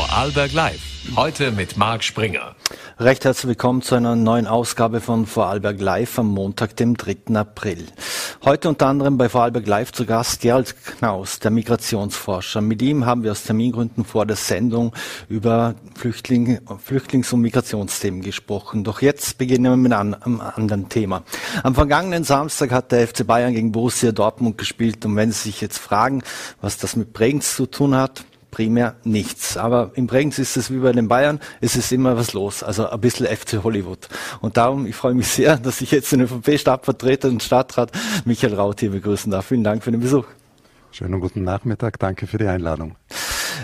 Vorarlberg Live. Heute mit Marc Springer. Recht herzlich willkommen zu einer neuen Ausgabe von Vorarlberg Live am Montag, dem 3. April. Heute unter anderem bei Vorarlberg Live zu Gast Gerald Knaus, der Migrationsforscher. Mit ihm haben wir aus Termingründen vor der Sendung über Flüchtling, Flüchtlings- und Migrationsthemen gesprochen. Doch jetzt beginnen wir mit einem anderen Thema. Am vergangenen Samstag hat der FC Bayern gegen Borussia Dortmund gespielt und wenn Sie sich jetzt fragen, was das mit Bregenz zu tun hat, primär nichts. Aber in Bregenz ist es wie bei den Bayern, es ist immer was los, also ein bisschen FC Hollywood. Und darum, ich freue mich sehr, dass ich jetzt den ÖVP-Stadtvertreter und Stadtrat Michael Raut hier begrüßen darf. Vielen Dank für den Besuch. Schönen guten Nachmittag, danke für die Einladung.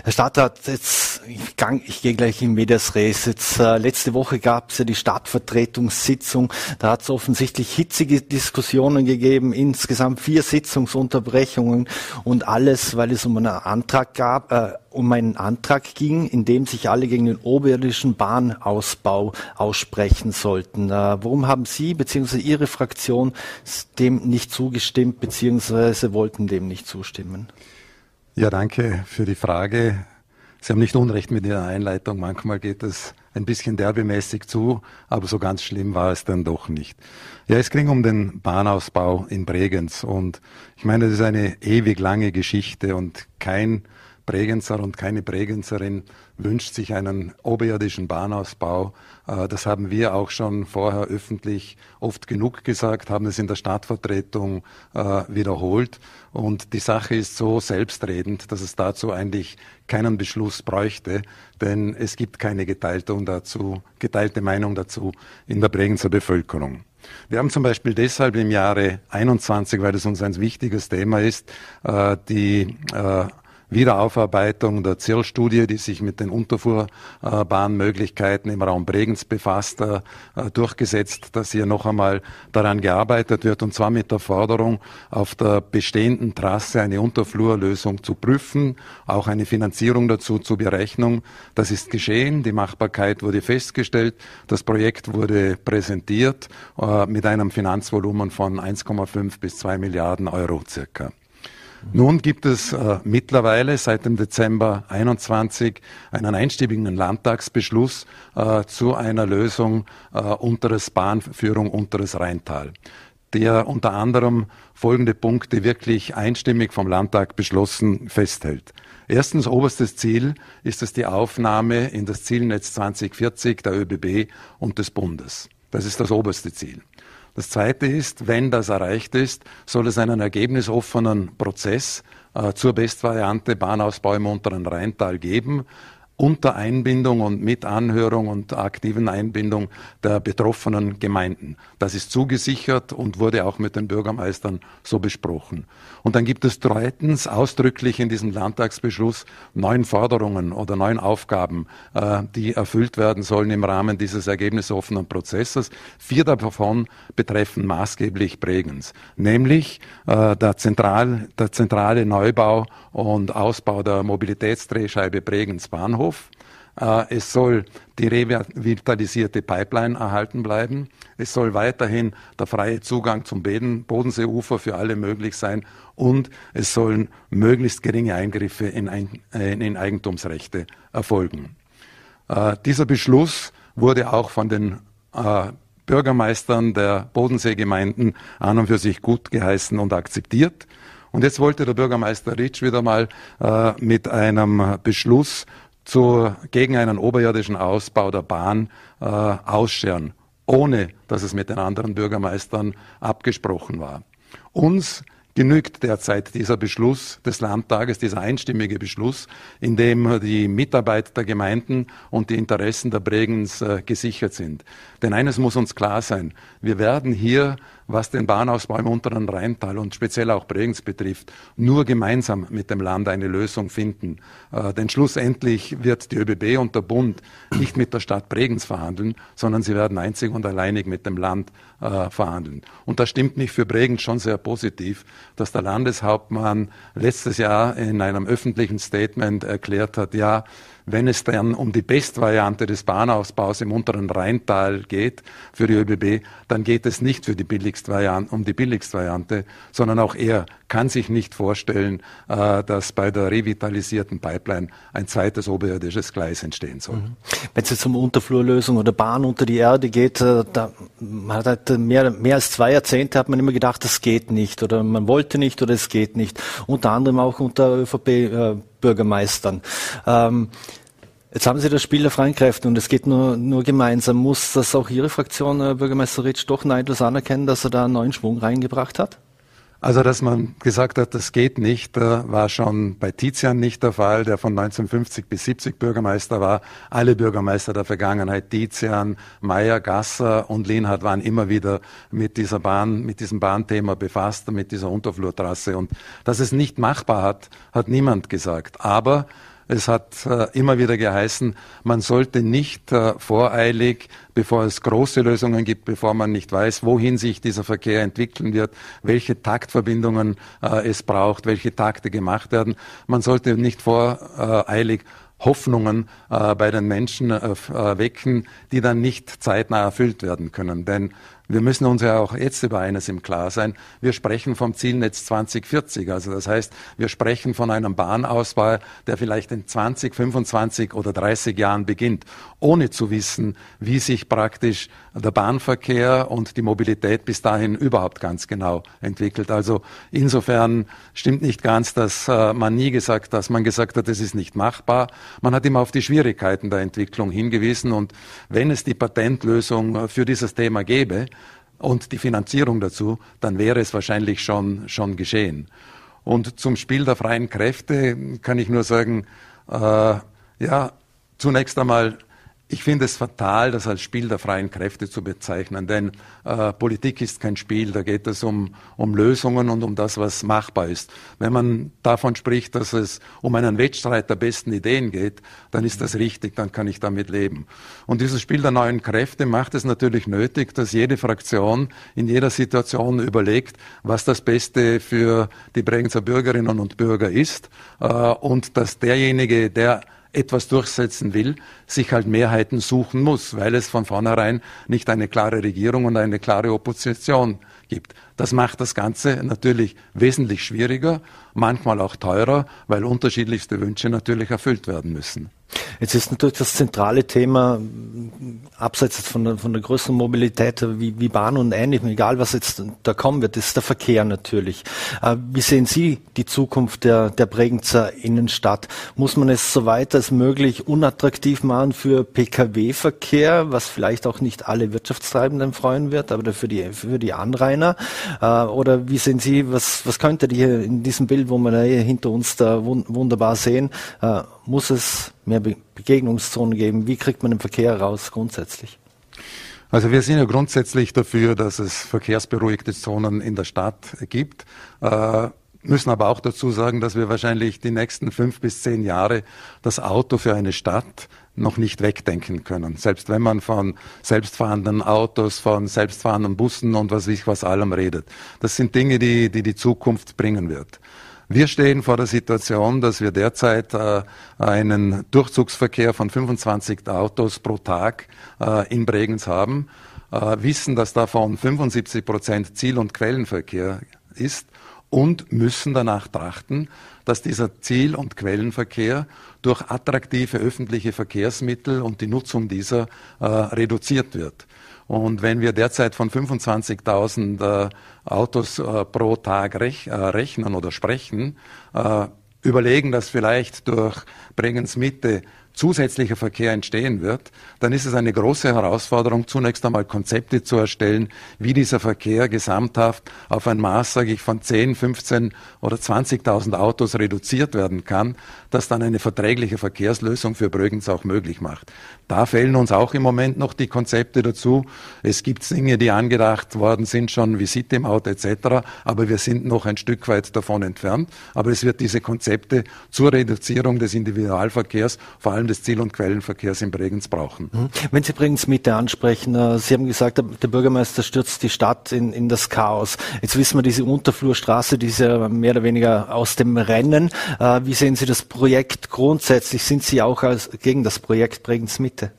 Herr Stadtrat, jetzt ich, gang, ich gehe gleich in Medias Res. Jetzt äh, letzte Woche gab es ja die Stadtvertretungssitzung. Da hat es offensichtlich hitzige Diskussionen gegeben, insgesamt vier Sitzungsunterbrechungen und alles, weil es um einen Antrag gab, äh, um einen Antrag ging, in dem sich alle gegen den oberirdischen Bahnausbau aussprechen sollten. Äh, warum haben Sie bzw. Ihre Fraktion dem nicht zugestimmt bzw. wollten dem nicht zustimmen? Ja, danke für die Frage. Sie haben nicht Unrecht mit Ihrer Einleitung. Manchmal geht es ein bisschen derbemäßig zu, aber so ganz schlimm war es dann doch nicht. Ja, es ging um den Bahnausbau in Bregenz und ich meine, das ist eine ewig lange Geschichte und kein Bregenzer und keine Bregenzerin wünscht sich einen oberirdischen Bahnausbau. Äh, das haben wir auch schon vorher öffentlich oft genug gesagt, haben es in der Stadtvertretung äh, wiederholt. Und die Sache ist so selbstredend, dass es dazu eigentlich keinen Beschluss bräuchte, denn es gibt keine geteilte, dazu, geteilte Meinung dazu in der Bregenzer Bevölkerung. Wir haben zum Beispiel deshalb im Jahre 21, weil es uns ein wichtiges Thema ist, äh, die Wiederaufarbeitung der ZIRL-Studie, die sich mit den Unterfuhrbahnmöglichkeiten im Raum Bregenz befasst, äh, durchgesetzt, dass hier noch einmal daran gearbeitet wird, und zwar mit der Forderung, auf der bestehenden Trasse eine Unterflurlösung zu prüfen, auch eine Finanzierung dazu zur Berechnung. Das ist geschehen, die Machbarkeit wurde festgestellt, das Projekt wurde präsentiert äh, mit einem Finanzvolumen von 1,5 bis 2 Milliarden Euro circa. Nun gibt es äh, mittlerweile seit dem Dezember 21 einen einstimmigen Landtagsbeschluss äh, zu einer Lösung äh, unteres Bahnführung unteres Rheintal, der unter anderem folgende Punkte wirklich einstimmig vom Landtag beschlossen festhält. Erstens, oberstes Ziel ist es die Aufnahme in das Zielnetz 2040 der ÖBB und des Bundes. Das ist das oberste Ziel. Das Zweite ist, wenn das erreicht ist, soll es einen ergebnisoffenen Prozess äh, zur Bestvariante Bahnausbau im unteren Rheintal geben unter Einbindung und mit Anhörung und aktiven Einbindung der betroffenen Gemeinden. Das ist zugesichert und wurde auch mit den Bürgermeistern so besprochen. Und dann gibt es drittens ausdrücklich in diesem Landtagsbeschluss neun Forderungen oder neun Aufgaben, äh, die erfüllt werden sollen im Rahmen dieses ergebnisoffenen Prozesses. Vier davon betreffen maßgeblich Bregenz, nämlich äh, der, Zentral, der zentrale Neubau und Ausbau der Mobilitätsdrehscheibe Bregenz Bahnhof Bahnhof. Äh, es soll die revitalisierte Pipeline erhalten bleiben. Es soll weiterhin der freie Zugang zum Bodenseeufer für alle möglich sein. Und es sollen möglichst geringe Eingriffe in, äh, Eigentumsrechte erfolgen. Äh, dieser Beschluss wurde auch von den Bürgermeistern der Bodenseegemeinden an und für sich gut geheißen und akzeptiert. Und jetzt wollte der Bürgermeister Ritsch wieder mal äh, mit einem Beschluss zu, gegen einen oberirdischen Ausbau der Bahn äh, ausscheren, ohne dass es mit den anderen Bürgermeistern abgesprochen war. Uns genügt derzeit dieser Beschluss des Landtages, dieser einstimmige Beschluss, in dem die Mitarbeit der Gemeinden und die Interessen der Bregens äh, gesichert sind. Denn eines muss uns klar sein, wir werden hier was den Bahnausbau im unteren Rheintal und speziell auch Bregenz betrifft, nur gemeinsam mit dem Land eine Lösung finden. Äh, denn schlussendlich wird die ÖBB und der Bund nicht mit der Stadt Bregenz verhandeln, sondern sie werden einzig und alleinig mit dem Land äh, verhandeln. Und das stimmt mich für Bregenz schon sehr positiv, dass der Landeshauptmann letztes Jahr in einem öffentlichen Statement erklärt hat, ja, wenn es dann um die Bestvariante des Bahnausbaus im unteren Rheintal geht für die ÖBB, dann geht es nicht für die um die Billigstvariante, sondern auch er kann sich nicht vorstellen, äh, dass bei der revitalisierten Pipeline ein zweites oberirdisches Gleis entstehen soll. Mhm. Wenn es jetzt um Unterflurlösung oder Bahn unter die Erde geht, äh, da man hat mehr, mehr als zwei Jahrzehnte hat man immer gedacht, das geht nicht oder man wollte nicht oder es geht nicht. Unter anderem auch unter ÖVP-Bürgermeistern. Äh, ähm, Jetzt haben Sie das Spiel der freien Kräfte und es geht nur, nur gemeinsam. Muss das auch Ihre Fraktion, Bürgermeister Ritsch, doch neidlos anerkennen, dass er da einen neuen Schwung reingebracht hat? Also, dass man gesagt hat, das geht nicht, war schon bei Tizian nicht der Fall, der von 1950 bis 70 Bürgermeister war. Alle Bürgermeister der Vergangenheit, Tizian, Meyer, Gasser und Lienhardt waren immer wieder mit dieser Bahn, mit diesem Bahnthema befasst, mit dieser Unterflurtrasse. Und dass es nicht machbar hat, hat niemand gesagt. Aber es hat äh, immer wieder geheißen, man sollte nicht äh, voreilig, bevor es große Lösungen gibt, bevor man nicht weiß, wohin sich dieser Verkehr entwickeln wird, welche Taktverbindungen äh, es braucht, welche Takte gemacht werden. Man sollte nicht voreilig Hoffnungen äh, bei den Menschen äh, wecken, die dann nicht zeitnah erfüllt werden können. Denn wir müssen uns ja auch jetzt über eines im Klar sein. Wir sprechen vom Zielnetz 2040. Also das heißt, wir sprechen von einem Bahnausbau, der vielleicht in 20, 25 oder 30 Jahren beginnt, ohne zu wissen, wie sich praktisch der Bahnverkehr und die Mobilität bis dahin überhaupt ganz genau entwickelt. Also insofern stimmt nicht ganz, dass äh, man nie gesagt, dass man gesagt hat, es ist nicht machbar. Man hat immer auf die Schwierigkeiten der Entwicklung hingewiesen und wenn es die Patentlösung für dieses Thema gäbe, und die Finanzierung dazu, dann wäre es wahrscheinlich schon, schon geschehen. Und zum Spiel der freien Kräfte kann ich nur sagen, äh, ja, zunächst einmal ich finde es fatal, das als Spiel der freien Kräfte zu bezeichnen, denn äh, Politik ist kein Spiel, da geht es um, um Lösungen und um das, was machbar ist. Wenn man davon spricht, dass es um einen Wettstreit der besten Ideen geht, dann ist das richtig, dann kann ich damit leben. Und dieses Spiel der neuen Kräfte macht es natürlich nötig, dass jede Fraktion in jeder Situation überlegt, was das Beste für die Bregenzer Bürgerinnen und Bürger ist äh, und dass derjenige, der etwas durchsetzen will, sich halt Mehrheiten suchen muss, weil es von vornherein nicht eine klare Regierung und eine klare Opposition gibt. Das macht das Ganze natürlich wesentlich schwieriger, manchmal auch teurer, weil unterschiedlichste Wünsche natürlich erfüllt werden müssen. Jetzt ist natürlich das zentrale Thema, abseits von der, von der größeren Mobilität wie, wie Bahn und ähnlichem, egal was jetzt da kommen wird, ist der Verkehr natürlich. Äh, wie sehen Sie die Zukunft der, der Bregenzer Innenstadt? Muss man es so weit als möglich unattraktiv machen für Pkw-Verkehr, was vielleicht auch nicht alle Wirtschaftstreibenden freuen wird, aber für die, für die Anrainer? Äh, oder wie sehen Sie, was, was könnte hier in diesem Bild, wo wir hier hinter uns da wunderbar sehen, äh, muss es mehr Be Begegnungszonen geben? Wie kriegt man den Verkehr raus grundsätzlich? Also wir sind ja grundsätzlich dafür, dass es verkehrsberuhigte Zonen in der Stadt gibt. Äh, müssen aber auch dazu sagen, dass wir wahrscheinlich die nächsten fünf bis zehn Jahre das Auto für eine Stadt noch nicht wegdenken können. Selbst wenn man von selbstfahrenden Autos, von selbstfahrenden Bussen und was ich was allem redet. Das sind Dinge, die die, die Zukunft bringen wird. Wir stehen vor der Situation, dass wir derzeit äh, einen Durchzugsverkehr von 25 Autos pro Tag äh, in Bregenz haben, äh, wissen, dass davon 75 Prozent Ziel- und Quellenverkehr ist und müssen danach trachten, dass dieser Ziel- und Quellenverkehr durch attraktive öffentliche Verkehrsmittel und die Nutzung dieser reduziert wird. Und wenn wir derzeit von 25.000 äh, Autos äh, pro Tag rech, äh, rechnen oder sprechen, äh, überlegen, dass vielleicht durch Bregenz Mitte zusätzlicher Verkehr entstehen wird, dann ist es eine große Herausforderung, zunächst einmal Konzepte zu erstellen, wie dieser Verkehr gesamthaft auf ein Maß, sage ich, von 10, 15 oder 20.000 Autos reduziert werden kann, das dann eine verträgliche Verkehrslösung für Brögens auch möglich macht. Da fehlen uns auch im Moment noch die Konzepte dazu. Es gibt Dinge, die angedacht worden sind, schon wie City-Maut etc., aber wir sind noch ein Stück weit davon entfernt. Aber es wird diese Konzepte zur Reduzierung des Individualverkehrs vor allem allem des Ziel- und Quellenverkehrs in Bregenz brauchen. Mhm. Wenn Sie Bregenz Mitte ansprechen, äh, Sie haben gesagt, der Bürgermeister stürzt die Stadt in, in das Chaos. Jetzt wissen wir, diese Unterflurstraße, die ist ja mehr oder weniger aus dem Rennen. Äh, wie sehen Sie das Projekt grundsätzlich? Sind Sie auch als, gegen das Projekt Bregenz Mitte?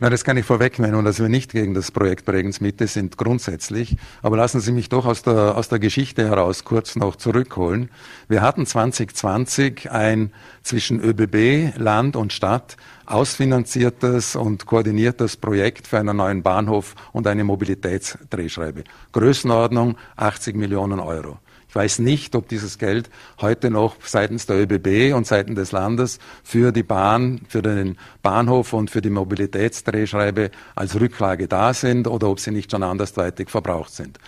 Na, das kann ich vorwegnehmen, dass wir nicht gegen das Projekt Bregenz Mitte sind, grundsätzlich. Aber lassen Sie mich doch aus der, aus der Geschichte heraus kurz noch zurückholen. Wir hatten 2020 ein zwischen ÖBB, Land und Stadt ausfinanziertes und koordiniertes Projekt für einen neuen Bahnhof und eine Mobilitätsdrehschreibe. Größenordnung 80 Millionen Euro. Ich weiß nicht, ob dieses Geld heute noch seitens der ÖBB und seitens des Landes für die Bahn, für den Bahnhof und für die Mobilitätsdrehschreibe als Rücklage da sind oder ob sie nicht schon andersweitig verbraucht sind.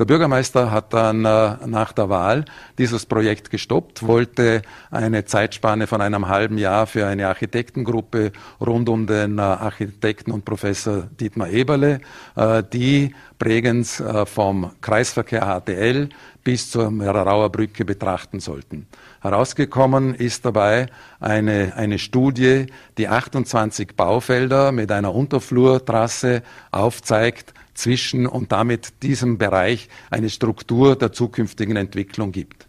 Der Bürgermeister hat dann äh, nach der Wahl dieses Projekt gestoppt, wollte eine Zeitspanne von einem halben Jahr für eine Architektengruppe rund um den äh, Architekten und Professor Dietmar Eberle, äh, die Bregenz äh, vom Kreisverkehr HTL bis zur Mererauer Brücke betrachten sollten. Herausgekommen ist dabei eine, eine Studie, die 28 Baufelder mit einer Unterflurtrasse aufzeigt, zwischen und damit diesem Bereich eine Struktur der zukünftigen Entwicklung gibt.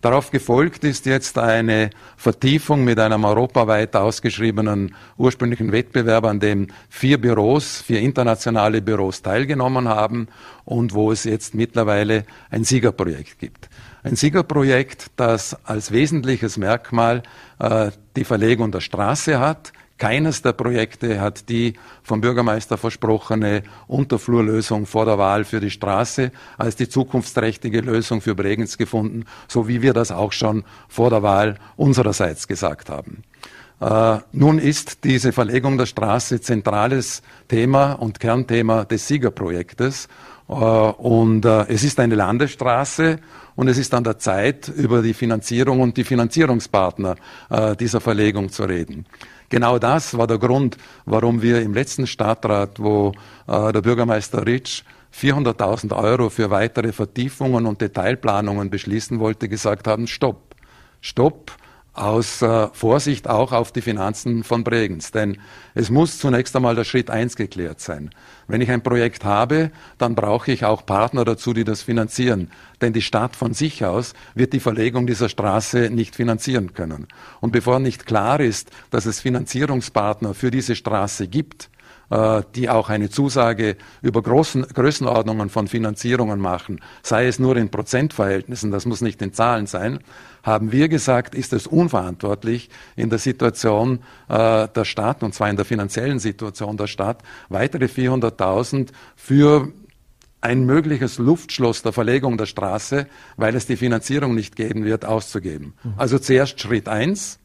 Darauf gefolgt ist jetzt eine Vertiefung mit einem europaweit ausgeschriebenen ursprünglichen Wettbewerb, an dem vier Büros, vier internationale Büros teilgenommen haben und wo es jetzt mittlerweile ein Siegerprojekt gibt. Ein Siegerprojekt, das als wesentliches Merkmal äh, die Verlegung der Straße hat, keines der Projekte hat die vom Bürgermeister versprochene Unterflurlösung vor der Wahl für die Straße als die zukunftsträchtige Lösung für Bregenz gefunden, so wie wir das auch schon vor der Wahl unsererseits gesagt haben. Äh, nun ist diese Verlegung der Straße zentrales Thema und Kernthema des Siegerprojektes. Äh, und äh, es ist eine Landesstraße und es ist an der Zeit, über die Finanzierung und die Finanzierungspartner äh, dieser Verlegung zu reden. Genau das war der Grund, warum wir im letzten Stadtrat, wo äh, der Bürgermeister Ritsch 400.000 Euro für weitere Vertiefungen und Detailplanungen beschließen wollte, gesagt haben, stopp, stopp, aus äh, Vorsicht auch auf die Finanzen von Bregenz. Denn es muss zunächst einmal der Schritt eins geklärt sein. Wenn ich ein Projekt habe, dann brauche ich auch Partner dazu, die das finanzieren. Denn die Stadt von sich aus wird die Verlegung dieser Straße nicht finanzieren können. Und bevor nicht klar ist, dass es Finanzierungspartner für diese Straße gibt, äh, die auch eine Zusage über großen, Größenordnungen von Finanzierungen machen, sei es nur in Prozentverhältnissen, das muss nicht in Zahlen sein, haben wir gesagt, ist es unverantwortlich, in der Situation äh, der Stadt, und zwar in der finanziellen Situation der Stadt, weitere 400.000 für ein mögliches Luftschloss der Verlegung der Straße, weil es die Finanzierung nicht geben wird, auszugeben. Mhm. Also zuerst Schritt eins,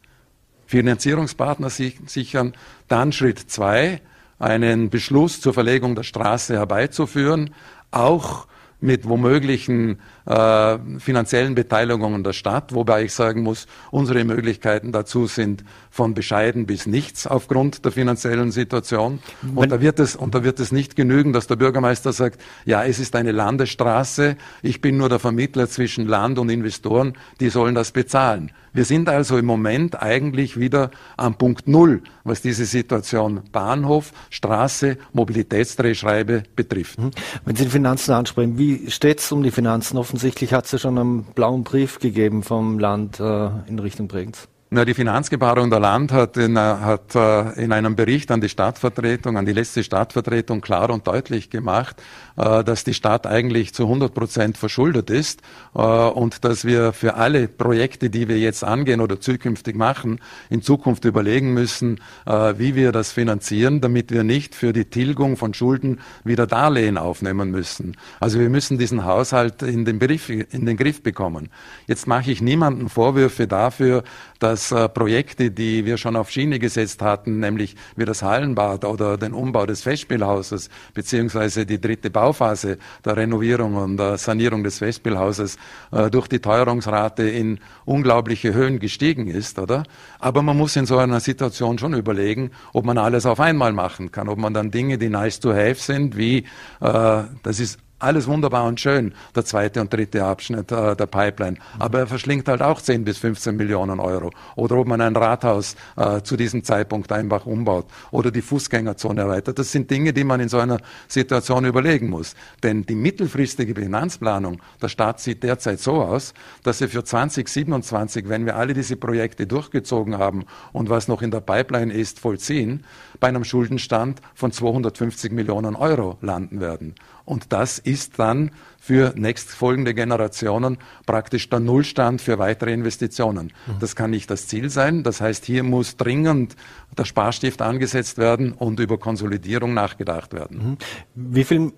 Finanzierungspartner sichern, dann Schritt zwei, einen Beschluss zur Verlegung der Straße herbeizuführen, auch mit womöglichen äh, finanziellen Beteiligungen der Stadt, wobei ich sagen muss, unsere Möglichkeiten dazu sind von bescheiden bis nichts aufgrund der finanziellen Situation. Und da wird es, und da wird es nicht genügen, dass der Bürgermeister sagt, ja, es ist eine Landesstraße, ich bin nur der Vermittler zwischen Land und Investoren, die sollen das bezahlen. Wir sind also im Moment eigentlich wieder am Punkt Null, was diese Situation Bahnhof, Straße, Mobilitätsdrehschreibe betrifft. Wenn Sie die Finanzen ansprechen, wie steht es um die Finanzen? Offensichtlich hat es ja schon einen blauen Brief gegeben vom Land äh, in Richtung Bregenz. Na, die Finanzgebarung der Land hat, in, hat äh, in einem Bericht an die Stadtvertretung, an die letzte Stadtvertretung klar und deutlich gemacht, äh, dass die Stadt eigentlich zu 100 Prozent verschuldet ist äh, und dass wir für alle Projekte, die wir jetzt angehen oder zukünftig machen, in Zukunft überlegen müssen, äh, wie wir das finanzieren, damit wir nicht für die Tilgung von Schulden wieder Darlehen aufnehmen müssen. Also wir müssen diesen Haushalt in den, Brief, in den Griff bekommen. Jetzt mache ich niemanden Vorwürfe dafür, dass äh, Projekte, die wir schon auf Schiene gesetzt hatten, nämlich wie das Hallenbad oder den Umbau des Festspielhauses beziehungsweise die dritte Bauphase der Renovierung und der Sanierung des Festspielhauses äh, durch die Teuerungsrate in unglaubliche Höhen gestiegen ist, oder? Aber man muss in so einer Situation schon überlegen, ob man alles auf einmal machen kann, ob man dann Dinge, die nice to have sind, wie äh, das ist Alles wunderbar und schön, der zweite und dritte Abschnitt äh, der Pipeline. Aber er verschlingt halt auch 10 bis 15 Millionen Euro. Oder ob man ein Rathaus äh, zu diesem Zeitpunkt einfach umbaut oder die Fußgängerzone erweitert. Das sind Dinge, die man in so einer Situation überlegen muss. Denn die mittelfristige Finanzplanung der Staat sieht derzeit so aus, dass sie für 2027, wenn wir alle diese Projekte durchgezogen haben und was noch in der Pipeline ist, vollziehen, bei einem Schuldenstand von 250 Millionen Euro landen werden. Und das ist dann für nächstfolgende Generationen praktisch der Nullstand für weitere Investitionen. Mhm. Das kann nicht das Ziel sein. Das heißt, hier muss dringend der Sparstift angesetzt werden und über Konsolidierung nachgedacht werden. Mhm. Wie viel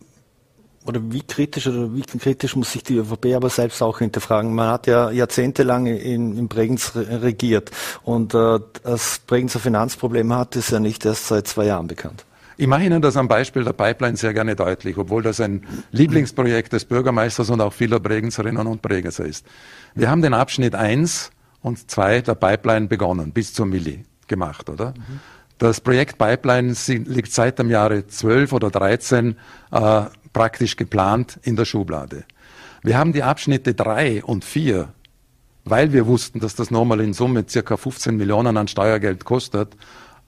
oder wie kritisch oder wie kritisch muss sich die ÖVP aber selbst auch hinterfragen? Man hat ja jahrzehntelang in, in Bregenz regiert und äh, dass Bregenz ein Finanzproblem hat, ist ja nicht erst seit zwei Jahren bekannt. Ich mache Ihnen das am Beispiel der Pipeline sehr gerne deutlich, obwohl das ein Lieblingsprojekt des Bürgermeisters und auch vieler Bregenzerinnen und Bregenzer ist. Wir haben den Abschnitt 1 und 2 der Pipeline begonnen, bis zur Milli gemacht, oder? Mhm. Das Projekt Pipeline liegt seit dem Jahre 12 oder 13 äh, praktisch geplant in der Schublade. Wir haben die Abschnitte drei und vier, weil wir wussten, dass das nochmal in Summe circa 15 Millionen an Steuergeld kostet,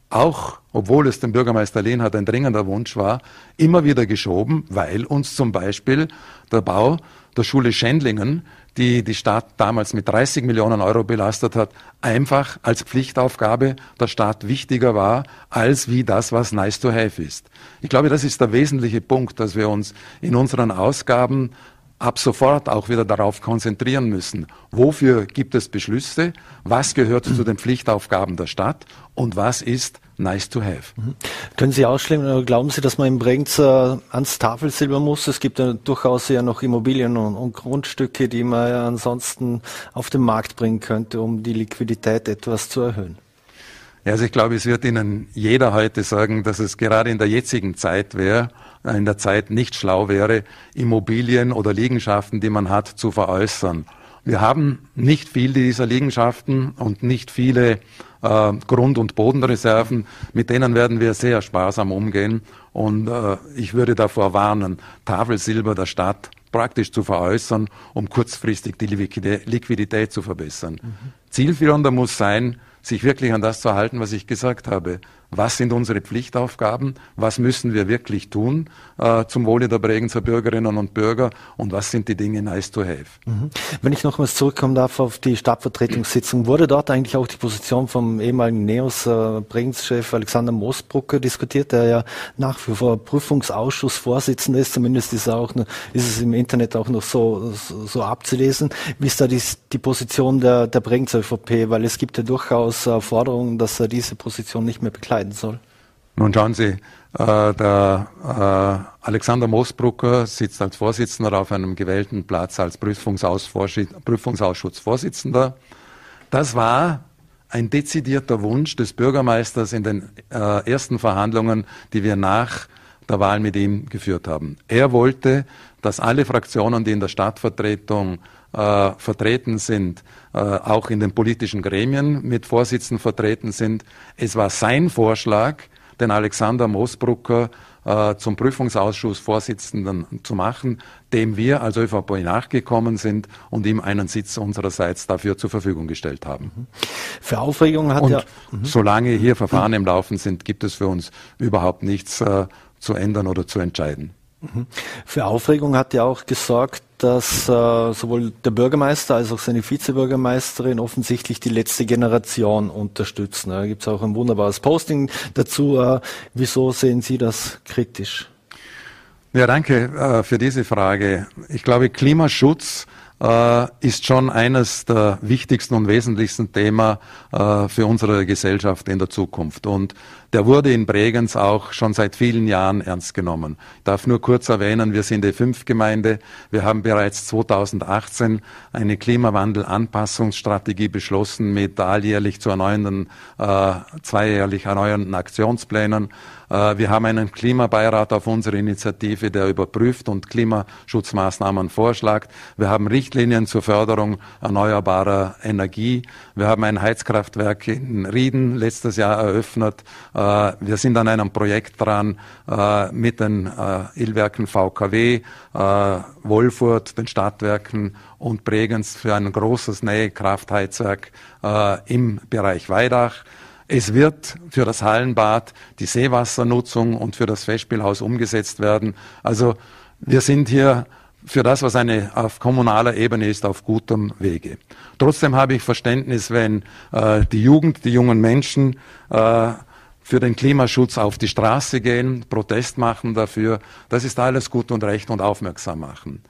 auch obwohl es dem Bürgermeister Lehnhardt ein dringender Wunsch war, immer wieder geschoben, weil uns zum Beispiel der Bau der Schule Schendlingen, die die Stadt damals mit 30 Millionen Euro belastet hat, einfach als Pflichtaufgabe der Stadt wichtiger war, als wie das, was nice to have ist. Ich glaube, das ist der wesentliche Punkt, dass wir uns in unseren Ausgaben ab sofort auch wieder darauf konzentrieren müssen. Wofür gibt es Beschlüsse? Was gehört zu den Pflichtaufgaben der Stadt? Und was ist nice to have. Mhm. Können Sie ausschließen oder glauben Sie, dass man im Bregenz äh, ans Tafelsilber muss? Es gibt ja durchaus ja noch Immobilien und, und, Grundstücke, die man ja ansonsten auf den Markt bringen könnte, um die Liquidität etwas zu erhöhen. Ja, also ich glaube, es wird Ihnen jeder heute sagen, dass es gerade in der jetzigen Zeit wäre, in der Zeit nicht schlau wäre, Immobilien oder Liegenschaften, die man hat, zu veräußern. Wir haben nicht viele dieser Liegenschaften und nicht viele äh, Grund- und Bodenreserven. Mit denen werden wir sehr sparsam umgehen. Und äh, ich würde davor warnen, Tafelsilber der Stadt praktisch zu veräußern, um kurzfristig die Liquidität zu verbessern. Mhm. Zielführender muss sein, sich wirklich an das zu halten, was ich gesagt habe was sind unsere Pflichtaufgaben, was müssen wir wirklich tun äh, zum Wohle der Bregenzer Bürgerinnen und Bürger und was sind die Dinge nice to have. Mhm. Wenn ich nochmals zurückkommen darf auf die Stadtvertretungssitzung, wurde dort eigentlich auch die Position vom ehemaligen NEOS äh, Alexander Moosbrucker diskutiert, der ja nach wie vor Prüfungsausschussvorsitzender ist, zumindest ist, auch, ist es im Internet auch noch so, so, abzulesen. Wie ist da die, die Position der, der Bregenzer ÖVP, weil es gibt ja durchaus äh, Forderungen, dass er diese Position nicht mehr bekleidet entscheiden soll? Nun schauen Sie, äh, der äh, Alexander Moosbrucker sitzt als Vorsitzender auf einem gewählten Platz als Prüfungsausschussvorsitzender. Das war ein dezidierter Wunsch des Bürgermeisters in den äh, ersten Verhandlungen, die wir nach der Wahl mit ihm geführt haben. Er wollte, dass alle Fraktionen, die in der Stadtvertretung äh, vertreten sind, äh, auch in den politischen Gremien mit Vorsitzenden vertreten sind. Es war sein Vorschlag, den Alexander Moosbrucker äh, zum Prüfungsausschuss Vorsitzenden zu machen, dem wir als ÖVP nachgekommen sind und ihm einen Sitz unsererseits dafür zur Verfügung gestellt haben. Mhm. Für Aufregung hat und ja. Mhm. Solange hier Verfahren im Laufen sind, gibt es für uns überhaupt nichts äh, zu ändern oder zu entscheiden. Mhm. Für Aufregung hat ja auch gesorgt, dass äh, sowohl der Bürgermeister als auch seine Vizebürgermeisterin offensichtlich die letzte Generation unterstützen. Da gibt es auch ein wunderbares Posting dazu. Äh, wieso sehen Sie das kritisch? Ja, danke äh, für diese Frage. Ich glaube, Klimaschutz äh, ist schon eines der wichtigsten und wesentlichsten Themen äh, für unsere Gesellschaft in der Zukunft. Und der wurde in Bregenz auch schon seit vielen Jahren ernst genommen. Ich darf nur kurz erwähnen, wir sind die Fünf-Gemeinde. Wir haben bereits 2018 eine Klimawandelanpassungsstrategie beschlossen mit alljährlich zu erneuernden, äh, zweijährlich erneuernden Aktionsplänen. Äh, wir haben einen Klimabeirat auf unsere Initiative, der überprüft und Klimaschutzmaßnahmen vorschlägt. Wir haben Richtlinien zur Förderung erneuerbarer Energie. Wir haben ein Heizkraftwerk in Rieden letztes Jahr eröffnet, Äh, wir sind an einem Projekt dran äh, mit den Illwerken VKW, Wolfurt, den Stadtwerken und Bregenz für ein großes Nähekraftheizwerk im Bereich Weidach. Es wird für das Hallenbad die Seewassernutzung und für das Festspielhaus umgesetzt werden. Also wir sind hier für das, was eine auf kommunaler Ebene ist, auf gutem Wege. Trotzdem habe ich Verständnis, wenn äh, die Jugend, die jungen Menschen äh, für den Klimaschutz auf die Straße gehen, Protest machen dafür. Das ist alles gut und recht und aufmerksam machen.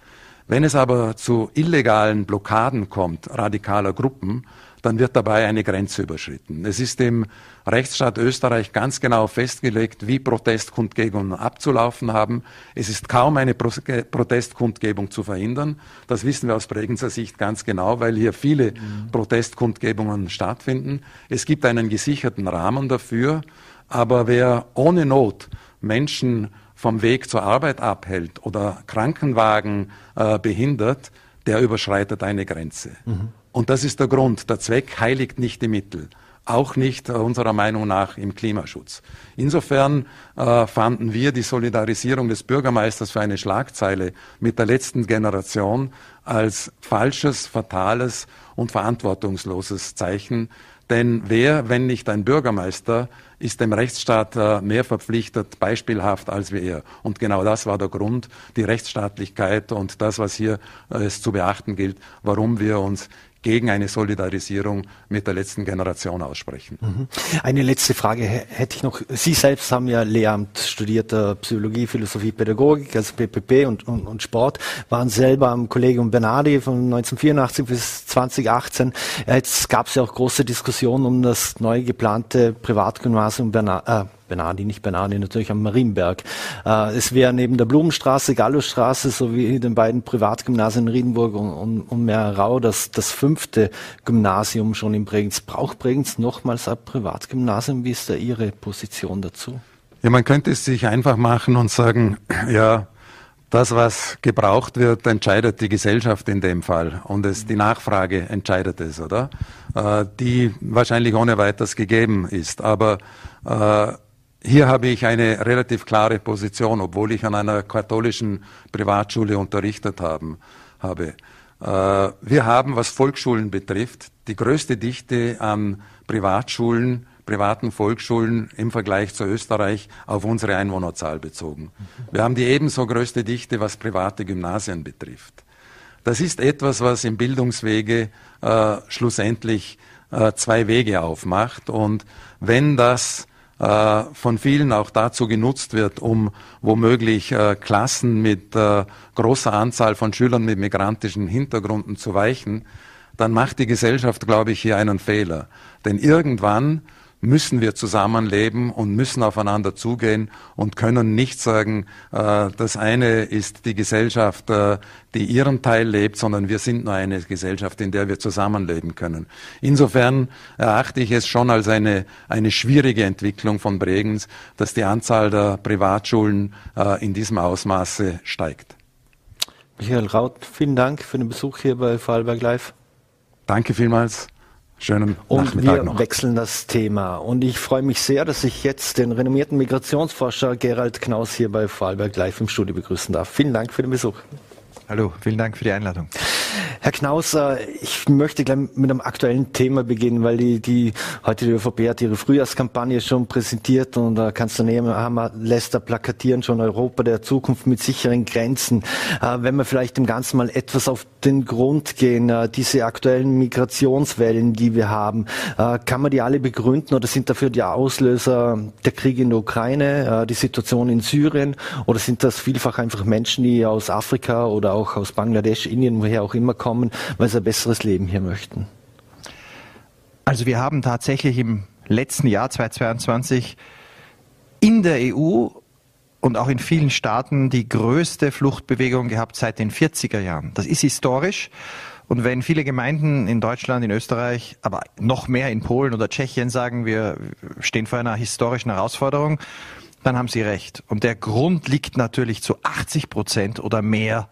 Wenn es aber zu illegalen Blockaden kommt, radikaler Gruppen, dann wird dabei eine Grenze überschritten. Es ist im Rechtsstaat Österreich ganz genau festgelegt, wie Protestkundgebungen abzulaufen haben. Es ist kaum eine Protestkundgebung zu verhindern. Das wissen wir aus Bregenzer Sicht ganz genau, weil hier viele mhm. Protestkundgebungen stattfinden. Es gibt einen gesicherten Rahmen dafür, aber wer ohne Not Menschen vom Weg zur Arbeit abhält oder Krankenwagen äh, behindert, der überschreitet eine Grenze. Mhm. Und das ist der Grund. Der Zweck heiligt nicht die Mittel. Auch nicht äh, unserer Meinung nach im Klimaschutz. Insofern äh, fanden wir die Solidarisierung des Bürgermeisters für eine Schlagzeile mit der letzten Generation als falsches, fatales und verantwortungsloses Zeichen. Denn wer, wenn nicht ein Bürgermeister, ist dem Rechtsstaat äh, mehr verpflichtet, beispielhaft als wir er. Und genau das war der Grund, die Rechtsstaatlichkeit und das, was hier äh, es zu beachten gilt, warum wir uns gegen eine Solidarisierung mit der letzten Generation aussprechen. Mhm. Eine letzte Frage hätte ich noch. Sie selbst haben ja Lehramt studiert, äh, Psychologie, Philosophie, Pädagogik, also PPP und, und, und Sport, waren selber am Kollegium Bernardi von 1984 bis 2018. Jetzt gab es ja auch große Diskussionen um das neu geplante Privatgymnasium Bernardi, äh, Bernardi, nicht Bernardi, natürlich am Marienberg. Äh, es wäre neben der Blumenstraße, Gallusstraße sowie den beiden Privatgymnasien Riedenburg und, und, und Meerau das, das fünfte Gymnasium schon in Bregenz. Braucht Bregenz nochmals ein Privatgymnasium? Wie ist da Ihre Position dazu? Ja, man könnte es sich einfach machen und sagen, ja, das, was gebraucht wird, entscheidet die Gesellschaft in dem Fall. Und es, die Nachfrage entscheidet es, oder? Äh, die wahrscheinlich ohne weiteres gegeben ist. Aber äh, hier habe ich eine relativ klare Position, obwohl ich an einer katholischen Privatschule unterrichtet haben, habe. Äh, wir haben, was Volksschulen betrifft, die größte Dichte an Privatschulen, privaten Volksschulen im Vergleich zu Österreich auf unsere Einwohnerzahl bezogen. Wir haben die ebenso größte Dichte, was private Gymnasien betrifft. Das ist etwas, was im Bildungswege äh, schlussendlich äh, zwei Wege aufmacht. Und wenn das äh, von vielen auch dazu genutzt wird, um womöglich äh, Klassen mit äh, großer Anzahl von Schülern mit migrantischen Hintergründen zu weichen, dann macht die Gesellschaft, glaube ich, hier einen Fehler. Denn irgendwann müssen wir zusammenleben und müssen aufeinander zugehen und können nicht sagen, äh, das eine ist die Gesellschaft, äh, die ihren Teil lebt, sondern wir sind nur eine Gesellschaft, in der wir zusammenleben können. Insofern erachte ich es schon als eine, eine schwierige Entwicklung von Bregenz, dass die Anzahl der Privatschulen äh, in diesem Ausmaße steigt. Michael Raut, vielen Dank für den Besuch hier bei Vorarlberg Live. Danke vielmals. Schönen und Nachmittag wir noch. wechseln das Thema. Und ich freue mich sehr, dass ich jetzt den renommierten Migrationsforscher Gerald Knaus hier bei Vorarlberg live im Studio begrüßen darf. Vielen Dank für den Besuch. Hallo, vielen Dank für die Einladung. Herr Knauser, ich möchte gleich mit einem aktuellen Thema beginnen, weil die, die heute die ÖVP hat ihre Frühjahrskampagne schon präsentiert und äh, Kanzler Nehammer lässt da plakatieren schon Europa der Zukunft mit sicheren Grenzen. Äh, wenn wir vielleicht dem Ganzen mal etwas auf den Grund gehen, äh, diese aktuellen Migrationswellen, die wir haben, äh, kann man die alle begründen oder sind dafür die Auslöser der Krieg in der Ukraine, äh, die Situation in Syrien oder sind das vielfach einfach Menschen, die aus Afrika oder auch aus Bangladesch, Indien, woher auch immer kommen, weil sie ein besseres Leben hier möchten? Also wir haben tatsächlich im letzten Jahr 2022 in der EU und auch in vielen Staaten die größte Fluchtbewegung gehabt seit den 40er Jahren. Das ist historisch. Und wenn viele Gemeinden in Deutschland, in Österreich, aber noch mehr in Polen oder Tschechien sagen, wir stehen vor einer historischen Herausforderung, dann haben sie recht. Und der Grund liegt natürlich zu 80 Prozent oder mehr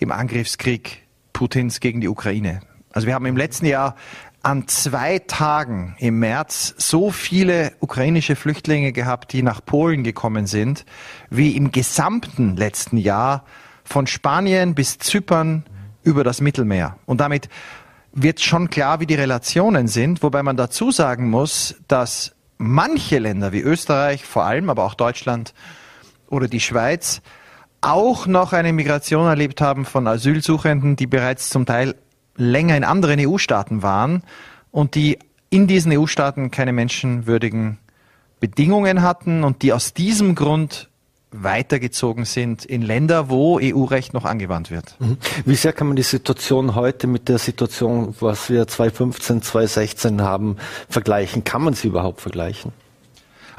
im Angriffskrieg Putins gegen die Ukraine. Also wir haben im letzten Jahr an zwei Tagen im März so viele ukrainische Flüchtlinge gehabt, die nach Polen gekommen sind, wie im gesamten letzten Jahr von Spanien bis Zypern über das Mittelmeer. Und damit wird schon klar, wie die Relationen sind, wobei man dazu sagen muss, dass manche Länder wie Österreich, vor allem aber auch Deutschland oder die Schweiz, auch noch eine Migration erlebt haben von Asylsuchenden, die bereits zum Teil länger in anderen EU-Staaten waren und die in diesen EU-Staaten keine menschenwürdigen Bedingungen hatten und die aus diesem Grund weitergezogen sind in Länder, wo EU-Recht noch angewandt wird. Mhm. Wie sehr kann man die Situation heute mit der Situation, was wir 2015, 2016 haben, vergleichen? Kann man sie überhaupt vergleichen?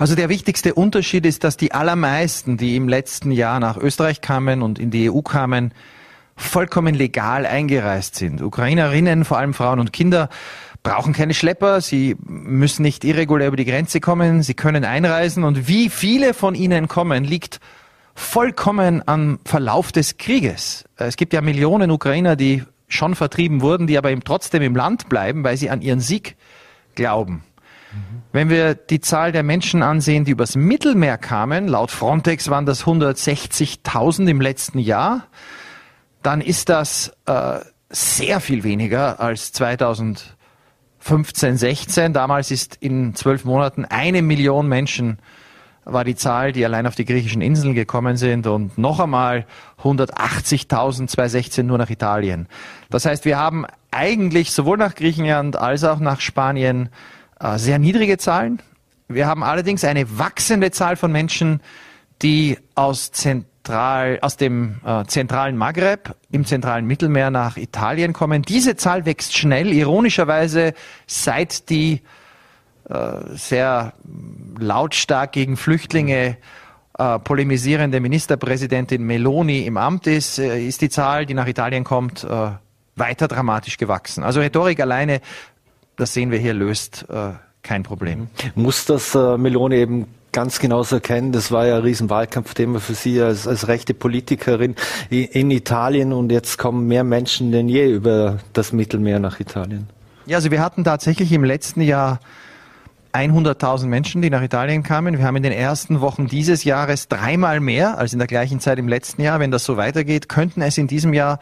Also der wichtigste Unterschied ist, dass die allermeisten, die im letzten Jahr nach Österreich kamen und in die EU kamen, vollkommen legal eingereist sind. Ukrainerinnen, vor allem Frauen und Kinder, brauchen keine Schlepper, sie müssen nicht irregulär über die Grenze kommen, sie können einreisen und wie viele von ihnen kommen, liegt vollkommen am Verlauf des Krieges. Es gibt ja Millionen Ukrainer, die schon vertrieben wurden, die aber trotzdem im Land bleiben, weil sie an ihren Sieg glauben. Mhm. Wenn wir die Zahl der Menschen ansehen, die übers Mittelmeer kamen, laut Frontex waren das 160.000 im letzten Jahr, dann ist das äh, sehr viel weniger als 2000 15, 16. Damals ist in zwölf Monaten eine Million Menschen war die Zahl, die allein auf die griechischen Inseln gekommen sind und noch einmal 180.000 2016 nur nach Italien. Das heißt, wir haben eigentlich sowohl nach Griechenland als auch nach Spanien sehr niedrige Zahlen. Wir haben allerdings eine wachsende Zahl von Menschen, die aus Zent zentral, aus dem äh, zentralen Maghreb im zentralen Mittelmeer nach Italien kommen. Diese Zahl wächst schnell, ironischerweise seit die äh, sehr lautstark gegen Flüchtlinge äh, polemisierende Ministerpräsidentin Meloni im Amt ist, äh, ist die Zahl, die nach Italien kommt, äh, weiter dramatisch gewachsen. Also Rhetorik alleine, das sehen wir hier, löst äh, kein Problem. Muss das Meloni eben ganz genauso erkennen. Das war ja ein Riesenwahlkampfthema für Sie als, als rechte Politikerin in Italien und jetzt kommen mehr Menschen denn je über das Mittelmeer nach Italien. Ja, also wir hatten tatsächlich im letzten Jahr 100.000 Menschen, die nach Italien kamen. Wir haben in den ersten Wochen dieses Jahres dreimal mehr als in der gleichen Zeit im letzten Jahr. Wenn das so weitergeht, könnten es in diesem Jahr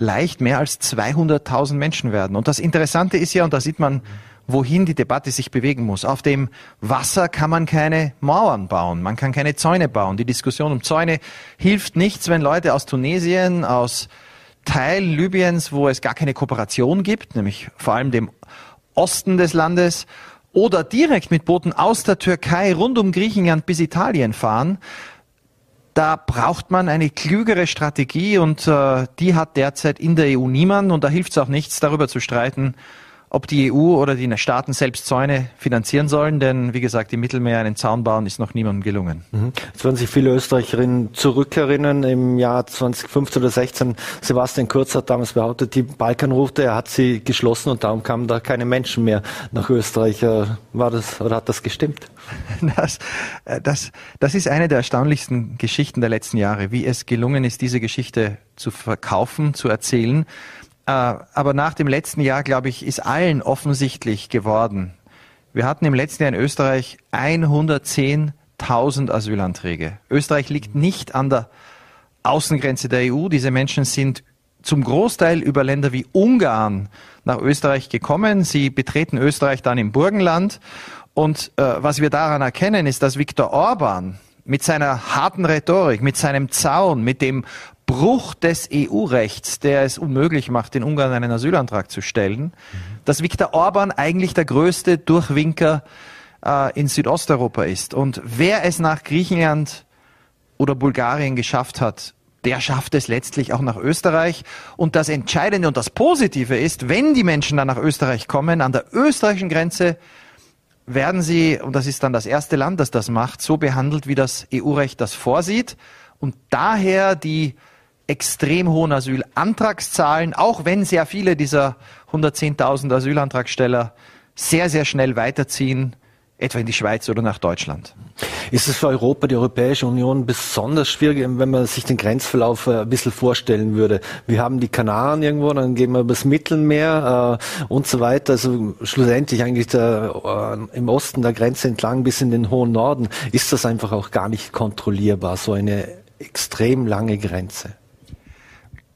leicht mehr als 200.000 Menschen werden. Und das Interessante ist ja, und da sieht man, wohin die Debatte sich bewegen muss. Auf dem Wasser kann man keine Mauern bauen, man kann keine Zäune bauen. Die Diskussion um Zäune hilft nichts, wenn Leute aus Tunesien, aus Teilen Libyens, wo es gar keine Kooperation gibt, nämlich vor allem dem Osten des Landes, oder direkt mit Booten aus der Türkei rund um Griechenland bis Italien fahren, da braucht man eine klügere Strategie und äh, die hat derzeit in der EU niemand und da hilft es auch nichts, darüber zu streiten, ob die EU oder die Staaten selbst Zäune finanzieren sollen, denn wie gesagt, im Mittelmeer einen Zaun bauen ist noch niemandem gelungen. Mhm. Jetzt werden sich viele Österreicherinnen zurückerinnern. Im Jahr 2015 oder 16, Sebastian Kurz hat damals behauptet, die Balkanroute, er hat sie geschlossen und darum kamen da keine Menschen mehr nach Österreich. Äh, war das oder hat das gestimmt? Das, äh, das, das ist eine der erstaunlichsten Geschichten der letzten Jahre, wie es gelungen ist, diese Geschichte zu verkaufen, zu erzählen. Äh, aber nach dem letzten Jahr, glaube ich, ist allen offensichtlich geworden. Wir hatten im letzten Jahr in Österreich 110.000 Asylanträge. Österreich liegt nicht an der Außengrenze der EU. Diese Menschen sind zum Großteil über Länder wie Ungarn nach Österreich gekommen. Sie betreten Österreich dann im Burgenland. Und äh, was wir daran erkennen, ist, dass Viktor Orban mit seiner harten Rhetorik, mit seinem Zaun, mit dem Bruch des EU-Rechts, der es unmöglich macht, in Ungarn einen Asylantrag zu stellen, mhm. dass Viktor Orban eigentlich der größte Durchwinker äh, in Südosteuropa ist. Und wer es nach Griechenland oder Bulgarien geschafft hat, der schafft es letztlich auch nach Österreich. Und das Entscheidende und das Positive ist, wenn die Menschen dann nach Österreich kommen, an der österreichischen Grenze werden sie, und das ist dann das erste Land, das das macht, so behandelt, wie das EU-Recht das vorsieht. Und daher die extrem hohen Asylantragszahlen, auch wenn sehr viele dieser 110.000 Asylantragsteller sehr, sehr schnell weiterziehen etwa in die Schweiz oder nach Deutschland. Ist es für Europa, die Europäische Union besonders schwierig, wenn man sich den Grenzverlauf äh, ein bisschen vorstellen würde? Wir haben die Kanaren irgendwo, dann gehen wir übers Mittelmeer äh, und so weiter. Also schlussendlich eigentlich der, äh, im Osten der Grenze entlang bis in den hohen Norden ist das einfach auch gar nicht kontrollierbar, so eine extrem lange Grenze.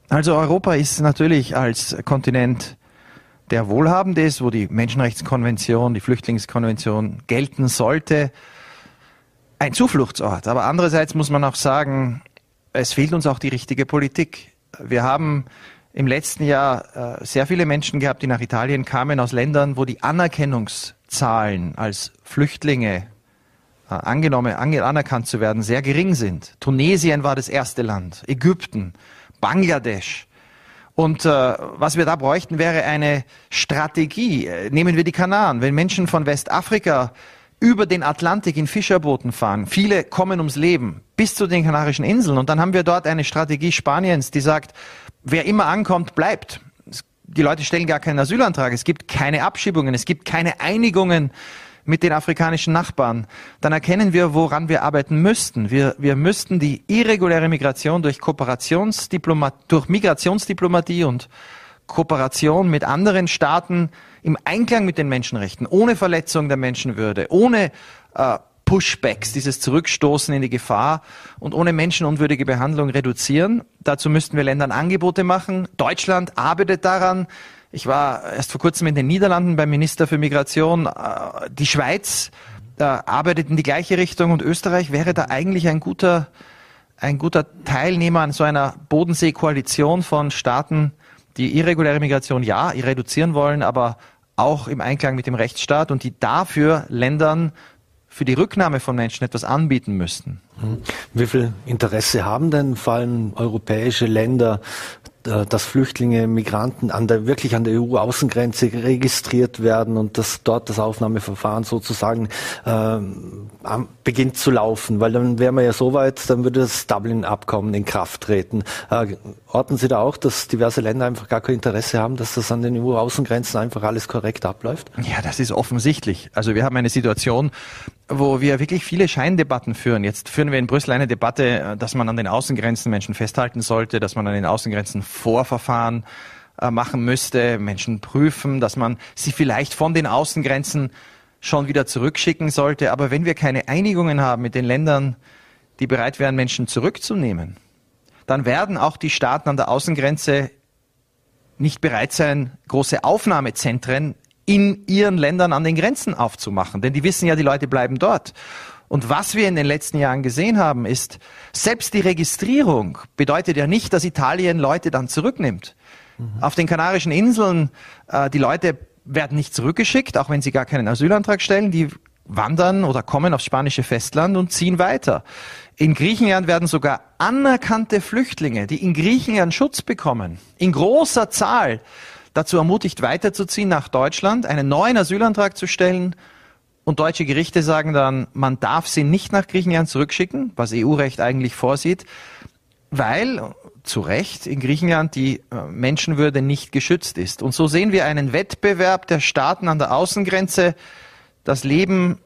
Also Europa ist natürlich als Kontinent der wohlhabend ist, wo die Menschenrechtskonvention, die Flüchtlingskonvention gelten sollte, ein Zufluchtsort. Aber andererseits muss man auch sagen, es fehlt uns auch die richtige Politik. Wir haben im letzten Jahr äh, sehr viele Menschen gehabt, die nach Italien kamen aus Ländern, wo die Anerkennungszahlen als Flüchtlinge äh, angenommen, anerkannt zu werden, sehr gering sind. Tunesien war das erste Land, Ägypten, Bangladesch. Und äh, was wir da bräuchten, wäre eine Strategie. Nehmen wir die Kanaren. Wenn Menschen von Westafrika über den Atlantik in Fischerbooten fahren, viele kommen ums Leben bis zu den Kanarischen Inseln. Und dann haben wir dort eine Strategie Spaniens, die sagt, wer immer ankommt, bleibt. Die Leute stellen gar keinen Asylantrag. Es gibt keine Abschiebungen. Es gibt keine Einigungen mit den afrikanischen Nachbarn, dann erkennen wir, woran wir arbeiten müssten. Wir, wir müssten die irreguläre Migration durch Kooperationsdiplomat, durch Migrationsdiplomatie und Kooperation mit anderen Staaten im Einklang mit den Menschenrechten, ohne Verletzung der Menschenwürde, ohne äh, Pushbacks, dieses Zurückstoßen in die Gefahr und ohne menschenunwürdige Behandlung reduzieren. Dazu müssten wir Ländern Angebote machen. Deutschland arbeitet daran. Ich war erst vor kurzem in den Niederlanden beim Minister für Migration. Äh, die Schweiz äh, arbeitet in die gleiche Richtung und Österreich wäre da eigentlich ein guter, ein guter Teilnehmer an so einer Bodensee-Koalition von Staaten, die irreguläre Migration ja reduzieren wollen, aber auch im Einklang mit dem Rechtsstaat und die dafür Ländern für die Rücknahme von Menschen etwas anbieten müssten. Hm. Wie viel Interesse haben denn vor allem europäische Länder dass Flüchtlinge, Migranten an der, wirklich an der EU-Außengrenze registriert werden und dass dort das Aufnahmeverfahren sozusagen äh, beginnt zu laufen, weil dann wären wir ja so weit, dann würde das Dublin-Abkommen in Kraft treten. Äh, orten Sie da auch, dass diverse Länder einfach gar kein Interesse haben, dass das an den EU-Außengrenzen einfach alles korrekt abläuft? Ja, das ist offensichtlich. Also wir haben eine Situation, wo wir wirklich viele Scheindebatten führen. Jetzt führen wir in Brüssel eine Debatte, äh, dass man an den Außengrenzen Menschen festhalten sollte, dass man an den Außengrenzen Vorverfahren äh, machen müsste, Menschen prüfen, dass man sie vielleicht von den Außengrenzen schon wieder zurückschicken sollte. Aber wenn wir keine Einigungen haben mit den Ländern, die bereit wären, Menschen zurückzunehmen, dann werden auch die Staaten an der Außengrenze nicht bereit sein, große Aufnahmezentren in ihren Ländern an den Grenzen aufzumachen. Denn die wissen ja, die Leute bleiben dort. Und was wir in den letzten Jahren gesehen haben, ist, selbst die Registrierung bedeutet ja nicht, dass Italien Leute dann zurücknimmt. Mhm. Auf den Kanarischen Inseln, äh, die Leute werden nicht zurückgeschickt, auch wenn sie gar keinen Asylantrag stellen, die wandern oder kommen aufs spanische Festland und ziehen weiter. In Griechenland werden sogar anerkannte Flüchtlinge, die in Griechenland Schutz bekommen, in großer Zahl dazu ermutigt, weiterzuziehen nach Deutschland, einen neuen Asylantrag zu stellen. Und deutsche Gerichte sagen dann, man darf sie nicht nach Griechenland zurückschicken, was EU-Recht eigentlich vorsieht, weil zu Recht in Griechenland die äh, Menschenwürde nicht geschützt ist. Und so sehen wir einen Wettbewerb der Staaten an der Außengrenze, das Leben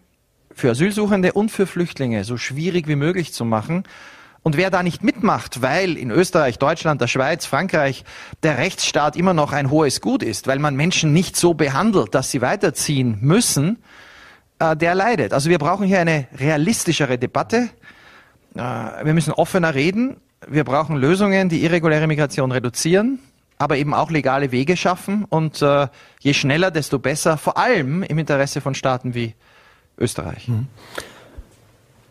für Asylsuchende und für Flüchtlinge so schwierig wie möglich zu machen. Und wer da nicht mitmacht, weil in Österreich, Deutschland, der Schweiz, Frankreich der Rechtsstaat immer noch ein hohes Gut ist, weil man Menschen nicht so behandelt, dass sie weiterziehen müssen, äh, der leidet. Also wir brauchen hier eine realistischere Debatte. Äh, wir müssen offener reden. Wir brauchen Lösungen, die irreguläre Migration reduzieren, aber eben auch legale Wege schaffen. Und äh, je schneller, desto besser, vor allem im Interesse von Staaten wie Österreich. Mhm.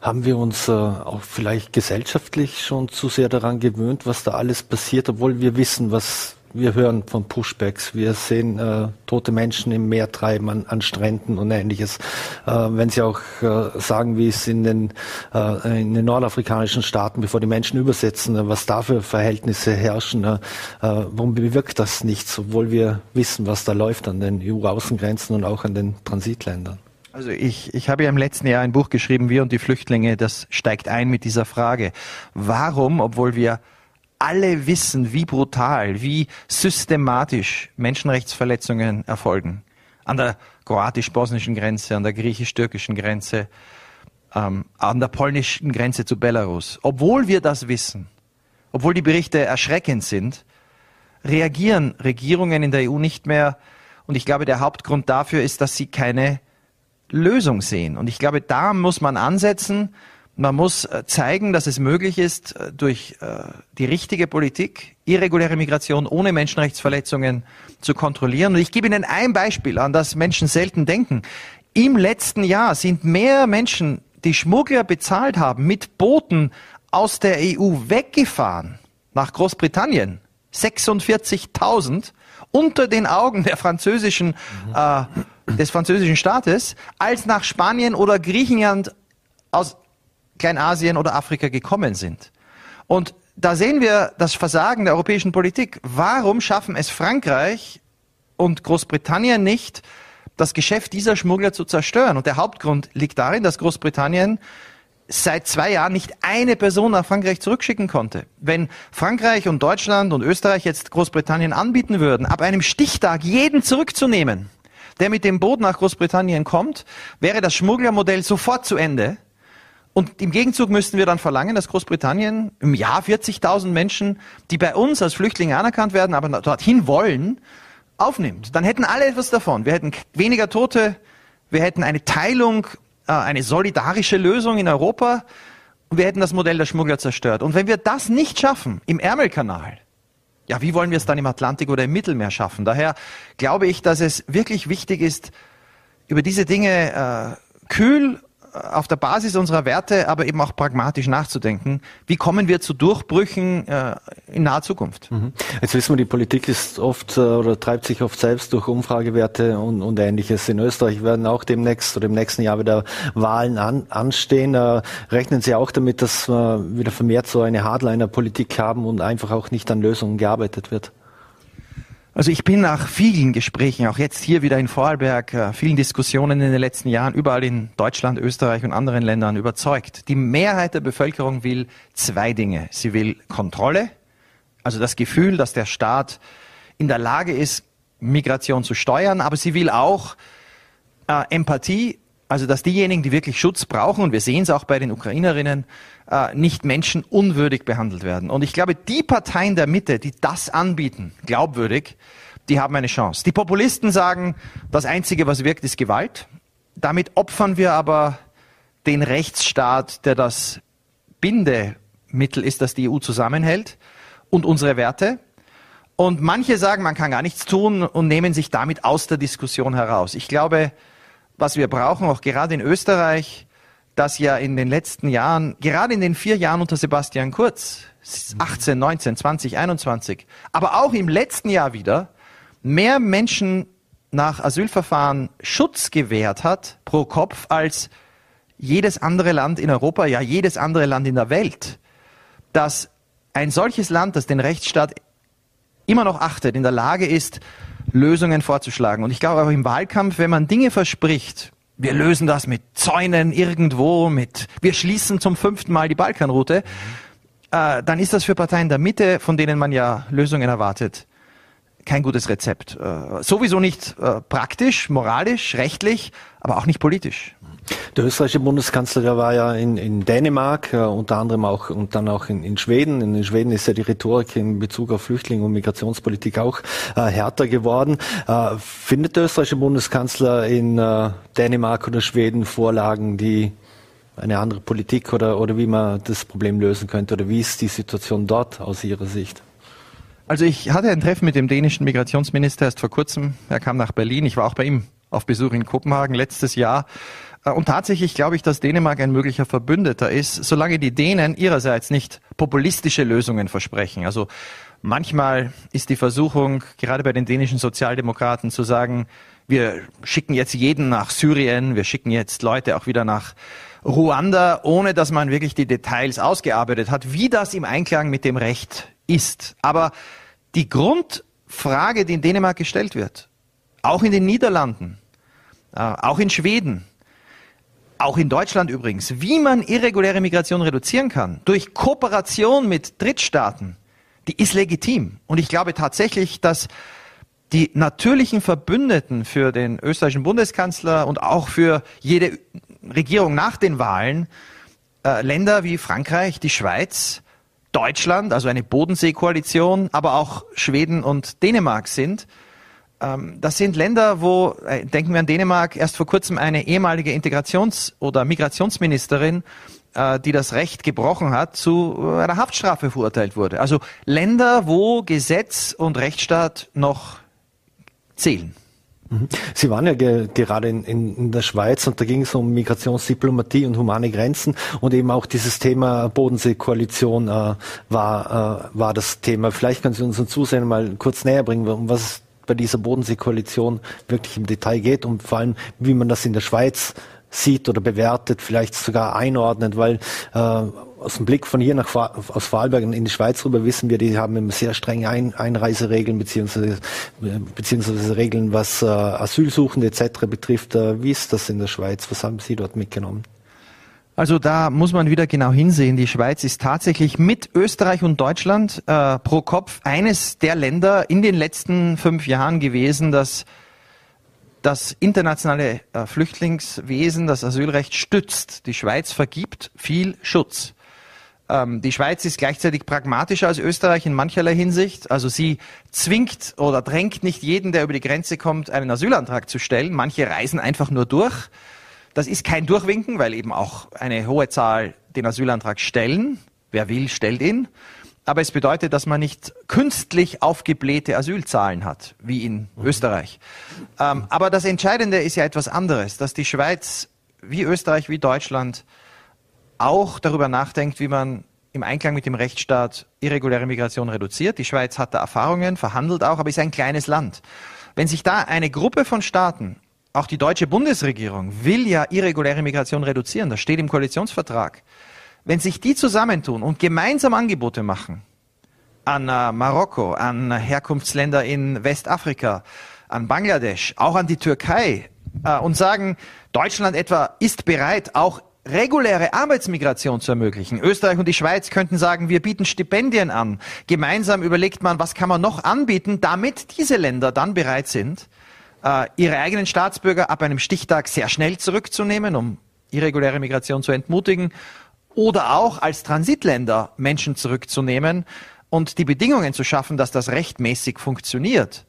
Haben wir uns äh, auch vielleicht gesellschaftlich schon zu sehr daran gewöhnt, was da alles passiert, obwohl wir wissen, was wir hören von Pushbacks, wir sehen äh, tote Menschen im Meer treiben, an, an Stränden und ähnliches. Äh, wenn Sie auch äh, sagen, wie es in den, äh, in den nordafrikanischen Staaten, bevor die Menschen übersetzen, äh, was da für Verhältnisse herrschen, warum bewirkt das nichts, obwohl wir wissen, was da läuft an den EU-Außengrenzen und auch an den Transitländern? Also ich, ich habe ja im letzten Jahr ein Buch geschrieben, Wir und die Flüchtlinge, das steigt ein mit dieser Frage. Warum, obwohl wir alle wissen, wie brutal, wie systematisch Menschenrechtsverletzungen erfolgen, an der kroatisch-bosnischen Grenze, an der griechisch-türkischen Grenze, ähm, an der polnischen Grenze zu Belarus. Obwohl wir das wissen, obwohl die Berichte erschreckend sind, reagieren Regierungen in der EU nicht mehr. Und ich glaube, der Hauptgrund dafür ist, dass sie keine Lösung sehen. Und ich glaube, da muss man ansetzen. Man muss äh, zeigen, dass es möglich ist, äh, durch äh, die richtige Politik irreguläre Migration ohne Menschenrechtsverletzungen zu kontrollieren. Und ich gebe Ihnen ein Beispiel, an das Menschen selten denken. Im letzten Jahr sind mehr Menschen, die Schmuggler bezahlt haben, mit Booten aus der EU weggefahren nach Großbritannien. 46.000 unter den Augen der französischen, äh, des französischen Staates, als nach Spanien oder Griechenland aus Kleinasien oder Afrika gekommen sind. Und da sehen wir das Versagen der europäischen Politik. Warum schaffen es Frankreich und Großbritannien nicht, das Geschäft dieser Schmuggler zu zerstören? Und der Hauptgrund liegt darin, dass Großbritannien seit zwei Jahren nicht eine Person nach Frankreich zurückschicken konnte. Wenn Frankreich und Deutschland und Österreich jetzt Großbritannien anbieten würden, ab einem Stichtag jeden zurückzunehmen, der mit dem Boot nach Großbritannien kommt, wäre das Schmugglermodell sofort zu Ende. Und im Gegenzug müssten wir dann verlangen, dass Großbritannien im Jahr 40.000 Menschen, die bei uns als Flüchtlinge anerkannt werden, aber dorthin wollen, aufnimmt. Dann hätten alle etwas davon. Wir hätten weniger Tote, wir hätten eine Teilung eine solidarische Lösung in Europa wir hätten das Modell der Schmuggler zerstört. Und wenn wir das nicht schaffen im Ärmelkanal, ja, wie wollen wir es dann im Atlantik oder im Mittelmeer schaffen? Daher glaube ich, dass es wirklich wichtig ist, über diese Dinge äh, kühl auf der Basis unserer Werte, aber eben auch pragmatisch nachzudenken. Wie kommen wir zu Durchbrüchen äh, in naher Zukunft? Mhm. Jetzt wissen wir, die Politik ist oft äh, oder treibt sich oft selbst durch Umfragewerte und, und ähnliches. In Österreich werden auch demnächst oder im nächsten Jahr wieder Wahlen an, anstehen. Äh, rechnen Sie auch damit, dass wir wieder vermehrt so eine Hardliner-Politik haben und einfach auch nicht an Lösungen gearbeitet wird? Also ich bin nach vielen Gesprächen, auch jetzt hier wieder in Vorarlberg, äh, vielen Diskussionen in den letzten Jahren, überall in Deutschland, Österreich und anderen Ländern überzeugt. Die Mehrheit der Bevölkerung will zwei Dinge. Sie will Kontrolle, also das Gefühl, dass der Staat in der Lage ist, Migration zu steuern, aber sie will auch äh, Empathie, also dass diejenigen, die wirklich Schutz brauchen, und wir sehen es auch bei den Ukrainerinnen, äh, nicht menschenunwürdig behandelt werden. Und ich glaube, die Parteien der Mitte, die das anbieten, glaubwürdig, die haben eine Chance. Die Populisten sagen, das Einzige, was wirkt, ist Gewalt. Damit opfern wir aber den Rechtsstaat, der das Bindemittel ist, das die EU zusammenhält, und unsere Werte. Und manche sagen, man kann gar nichts tun und nehmen sich damit aus der Diskussion heraus. Ich glaube, was wir brauchen, auch gerade in Österreich, dass ja in den letzten Jahren, gerade in den vier Jahren unter Sebastian Kurz, 18, 19, 20, 21, aber auch im letzten Jahr wieder, mehr Menschen nach Asylverfahren Schutz gewährt hat pro Kopf als jedes andere Land in Europa, ja jedes andere Land in der Welt, dass ein solches Land, das den Rechtsstaat immer noch achtet, in der Lage ist, Lösungen vorzuschlagen. Und ich glaube auch im Wahlkampf, wenn man Dinge verspricht, wir lösen das mit Zäunen irgendwo, mit wir schließen zum fünften Mal die Balkanroute, äh, dann ist das für Parteien der Mitte, von denen man ja Lösungen erwartet, kein gutes Rezept. Äh, sowieso nicht äh, praktisch, moralisch, rechtlich, aber auch nicht politisch. Der österreichische Bundeskanzler, der war ja in, in Dänemark, äh, unter anderem auch und dann auch in, in Schweden. In Schweden ist ja die Rhetorik in Bezug auf Flüchtlinge und Migrationspolitik auch äh, härter geworden. Äh, findet der österreichische Bundeskanzler in äh, Dänemark oder Schweden Vorlagen, die eine andere Politik oder, oder wie man das Problem lösen könnte? Oder wie ist die Situation dort aus Ihrer Sicht? Also ich hatte ein Treffen mit dem dänischen Migrationsminister erst vor kurzem. Er kam nach Berlin. Ich war auch bei ihm auf Besuch in Kopenhagen letztes Jahr. Äh, und tatsächlich glaube ich, dass Dänemark ein möglicher Verbündeter ist, solange die Dänen ihrerseits nicht populistische Lösungen versprechen. Also manchmal ist die Versuchung, gerade bei den dänischen Sozialdemokraten, zu sagen, wir schicken jetzt jeden nach Syrien, wir schicken jetzt Leute auch wieder nach Ruanda, ohne dass man wirklich die Details ausgearbeitet hat, wie das im Einklang mit dem Recht ist. Aber die Grundfrage, die in Dänemark gestellt wird, auch in den Niederlanden, äh, auch in Schweden, auch in Deutschland übrigens, wie man irreguläre Migration reduzieren kann, durch Kooperation mit Drittstaaten, die ist legitim. Und ich glaube tatsächlich, dass die natürlichen Verbündeten für den österreichischen Bundeskanzler und auch für jede Regierung nach den Wahlen äh, Länder wie Frankreich, die Schweiz, Deutschland, also eine Bodenseekoalition, aber auch Schweden und Dänemark sind. Ähm, das sind Länder, wo, äh, denken wir an Dänemark, erst vor kurzem eine ehemalige Integrations- oder Migrationsministerin, äh, die das Recht gebrochen hat, zu einer Haftstrafe verurteilt wurde. Also Länder, wo Gesetz und Rechtsstaat noch zählen. Mhm. Sie waren ja ge gerade in, in, in, der Schweiz und da ging es um Migrationsdiplomatie und humane Grenzen und eben auch dieses Thema Bodensee-Koalition äh, war, äh, war das Thema. Vielleicht können Sie unseren Zusehern mal kurz näher bringen, um was es bei dieser Bodensee-Koalition wirklich im Detail geht und vor allem, wie man das in der Schweiz sieht oder bewertet, vielleicht sogar einordnet, weil äh, aus dem Blick von hier nach aus Vorarlberg in die Schweiz rüber wissen wir, die haben immer sehr strenge Ein Einreiseregeln beziehungsweise, beziehungsweise Regeln, was äh, Asylsuchende etc. betrifft. Äh, wie ist das in der Schweiz? Was haben Sie dort mitgenommen? Also da muss man wieder genau hinsehen. Die Schweiz ist tatsächlich mit Österreich und Deutschland äh, pro Kopf eines der Länder in den letzten fünf Jahren gewesen, das das internationale äh, Flüchtlingswesen, das Asylrecht stützt. Die Schweiz vergibt viel Schutz. Ähm, die Schweiz ist gleichzeitig pragmatischer als Österreich in mancherlei Hinsicht. Also sie zwingt oder drängt nicht jeden, der über die Grenze kommt, einen Asylantrag zu stellen. Manche reisen einfach nur durch. Das ist kein Durchwinken, weil eben auch eine hohe Zahl den Asylantrag stellen. Wer will, stellt ihn aber es bedeutet, dass man nicht künstlich aufgeblähte Asylzahlen hat, wie in mhm. Österreich. Ähm, aber das Entscheidende ist ja etwas anderes, dass die Schweiz wie Österreich, wie Deutschland auch darüber nachdenkt, wie man im Einklang mit dem Rechtsstaat irreguläre Migration reduziert. Die Schweiz hat da Erfahrungen, verhandelt auch, aber ist ein kleines Land. Wenn sich da eine Gruppe von Staaten, auch die deutsche Bundesregierung, will ja irreguläre Migration reduzieren, das steht im Koalitionsvertrag, wenn sich die zusammentun und gemeinsam Angebote machen an äh, Marokko, an Herkunftsländer in Westafrika, an Bangladesch, auch an die Türkei äh, und sagen, Deutschland etwa ist bereit, auch reguläre Arbeitsmigration zu ermöglichen. Österreich und die Schweiz könnten sagen, wir bieten Stipendien an. Gemeinsam überlegt man, was kann man noch anbieten, damit diese Länder dann bereit sind, ihre eigenen Staatsbürger ab einem Stichtag sehr schnell zurückzunehmen, um irreguläre Migration zu entmutigen oder auch als Transitländer Menschen zurückzunehmen und die Bedingungen zu schaffen, dass das rechtmäßig funktioniert.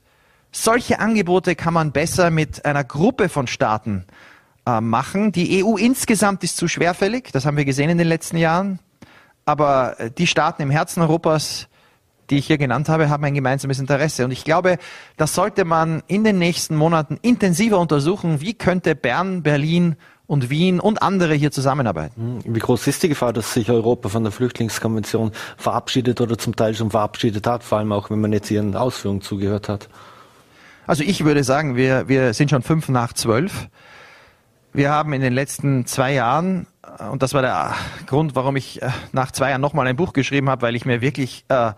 Solche Angebote kann man besser mit einer Gruppe von Staaten äh, machen. Die EU insgesamt ist zu schwerfällig, das haben wir gesehen in den letzten Jahren. Aber äh, die Staaten im Herzen Europas, die ich hier genannt habe, haben ein gemeinsames Interesse. Und ich glaube, das sollte man in den nächsten Monaten intensiver untersuchen. Wie könnte Bern, Berlin und Wien und andere hier zusammenarbeiten. Hm, wie groß ist die Gefahr, dass sich Europa von der Flüchtlingskonvention verabschiedet oder zum Teil schon verabschiedet hat, vor allem auch wenn man jetzt Ihren Ausführungen zugehört hat? Also ich würde sagen, wir, wir sind schon fünf nach zwölf. Wir haben in den letzten zwei Jahren, äh, und das war der Grund, warum ich äh, nach zwei Jahren nochmal ein Buch geschrieben habe, weil ich mir wirklich, äh,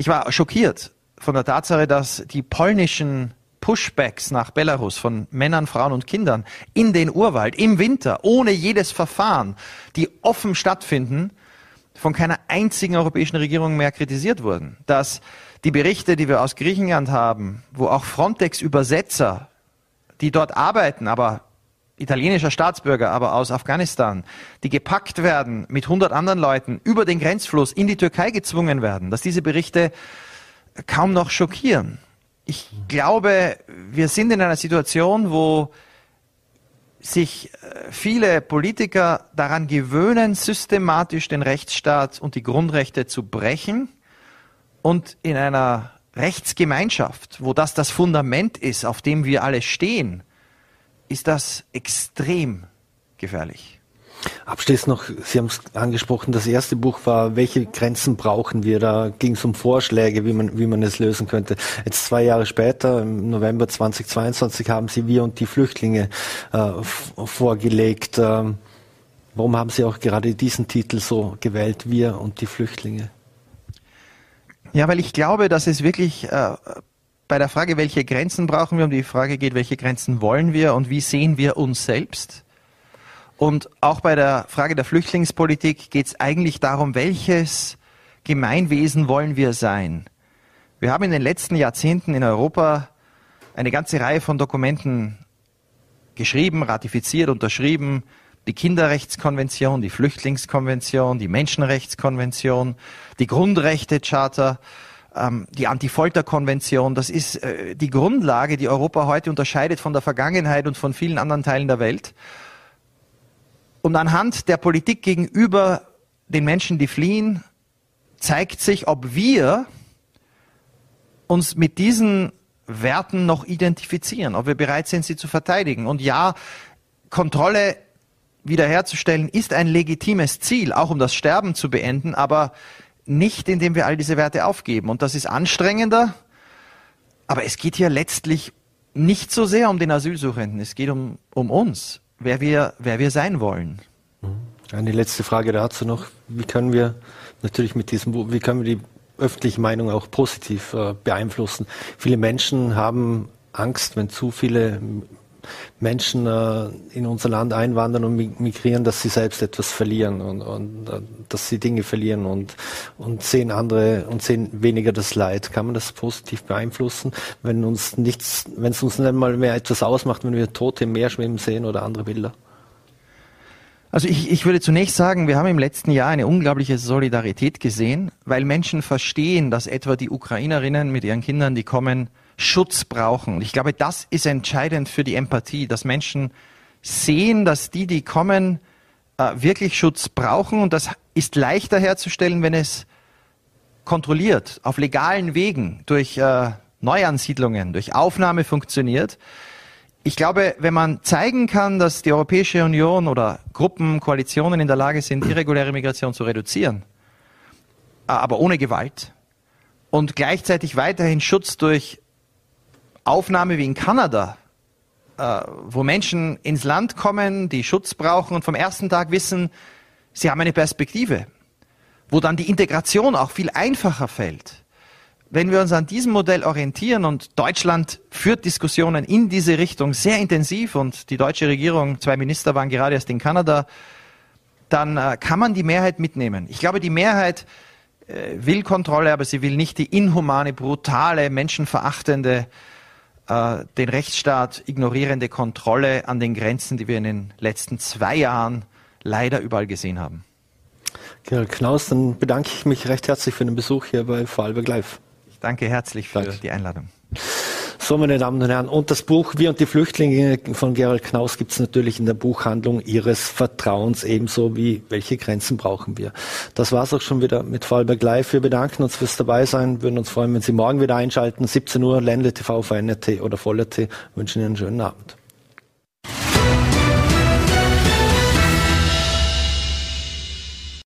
ich war schockiert von der Tatsache, dass die polnischen Pushbacks nach Belarus von Männern, Frauen und Kindern in den Urwald im Winter ohne jedes Verfahren, die offen stattfinden, von keiner einzigen europäischen Regierung mehr kritisiert wurden. Dass die Berichte, die wir aus Griechenland haben, wo auch Frontex-Übersetzer, die dort arbeiten, aber italienischer Staatsbürger, aber aus Afghanistan, die gepackt werden mit 100 anderen Leuten über den Grenzfluss in die Türkei gezwungen werden, dass diese Berichte kaum noch schockieren. Ich glaube, wir sind in einer Situation, wo sich äh, viele Politiker daran gewöhnen, systematisch den Rechtsstaat und die Grundrechte zu brechen und in einer Rechtsgemeinschaft, wo das das Fundament ist, auf dem wir alle stehen, ist das extrem gefährlich. Abschließend noch, Sie haben es angesprochen, das erste Buch war, welche Grenzen brauchen wir? Da ging es um Vorschläge, wie man, wie man es lösen könnte. Jetzt zwei Jahre später, im November 2022, haben Sie Wir und die Flüchtlinge äh, vorgelegt. Ähm, warum haben Sie auch gerade diesen Titel so gewählt, Wir und die Flüchtlinge? Ja, weil ich glaube, dass es wirklich äh, bei der Frage, welche Grenzen brauchen wir, um die Frage geht, welche Grenzen wollen wir und wie sehen wir uns selbst? Und auch bei der Frage der Flüchtlingspolitik geht es eigentlich darum, welches Gemeinwesen wollen wir sein? Wir haben in den letzten Jahrzehnten in Europa eine ganze Reihe von Dokumenten geschrieben, ratifiziert, unterschrieben. Die Kinderrechtskonvention, die Flüchtlingskonvention, die Menschenrechtskonvention, die Grundrechtecharta, ähm, die Anti-Folter-Konvention. Das ist äh, die Grundlage, die Europa heute unterscheidet von der Vergangenheit und von vielen anderen Teilen der Welt. Und anhand der Politik gegenüber den Menschen, die fliehen, zeigt sich, ob wir uns mit diesen Werten noch identifizieren, ob wir bereit sind, sie zu verteidigen. Und ja, Kontrolle wiederherzustellen ist ein legitimes Ziel, auch um das Sterben zu beenden, aber nicht, indem wir all diese Werte aufgeben. Und das ist anstrengender, aber es geht hier letztlich nicht so sehr um den Asylsuchenden, es geht um, um uns, wer wir, wer wir sein wollen. Eine letzte Frage dazu noch. Wie können wir natürlich mit diesem, wie können wir die öffentliche Meinung auch positiv äh, beeinflussen. Viele Menschen haben Angst, wenn zu viele Menschen äh, in unser Land einwandern und migrieren, dass sie selbst etwas verlieren und, und äh, dass sie Dinge verlieren und, und sehen andere und sehen weniger das Leid. Kann man das positiv beeinflussen, wenn uns nichts, wenn es uns nicht mal mehr etwas ausmacht, wenn wir Tote im Meer schwimmen sehen oder andere Bilder? Also ich, ich würde zunächst sagen, wir haben im letzten Jahr eine unglaubliche Solidarität gesehen, weil Menschen verstehen, dass etwa die Ukrainerinnen mit ihren Kindern, die kommen, Schutz brauchen. Ich glaube, das ist entscheidend für die Empathie, dass Menschen sehen, dass die, die kommen, äh, wirklich Schutz brauchen. Und das ist leichter herzustellen, wenn es kontrolliert, auf legalen Wegen, durch äh, Neuansiedlungen, durch Aufnahme funktioniert ich glaube, wenn man zeigen kann, dass die Europäische Union oder Gruppen, Koalitionen in der Lage sind, irreguläre Migration zu reduzieren, äh, aber ohne Gewalt und gleichzeitig weiterhin Schutz durch Aufnahme wie in Kanada, äh, wo Menschen ins Land kommen, die Schutz brauchen und vom ersten Tag wissen, sie haben eine Perspektive, wo dann die Integration auch viel einfacher fällt wenn wir uns an diesem Modell orientieren und Deutschland führt Diskussionen in diese Richtung sehr intensiv und die deutsche Regierung, zwei Minister waren gerade erst in Kanada, dann äh, kann man die Mehrheit mitnehmen. Ich glaube, die Mehrheit äh, will Kontrolle, aber sie will nicht die inhumane, brutale, menschenverachtende, äh, den Rechtsstaat ignorierende Kontrolle an den Grenzen, die wir in den letzten zwei Jahren leider überall gesehen haben. Gerald Knaus, dann bedanke ich mich recht herzlich für den Besuch hier bei Vorarlberg Live danke herzlich für Danke. die Einladung. So, meine Damen und Herren, und das Buch Wir und die Flüchtlinge von Gerald Knaus gibt es natürlich in der Buchhandlung Ihres Vertrauens, ebenso wie Welche Grenzen brauchen wir. Das war's auch schon wieder mit Fallberg Live. Wir bedanken uns fürs Dabeisein, würden uns freuen, wenn Sie morgen wieder einschalten, 17 Uhr, Ländle TV, VNRT oder Voller T. Wünschen Ihnen einen schönen Abend.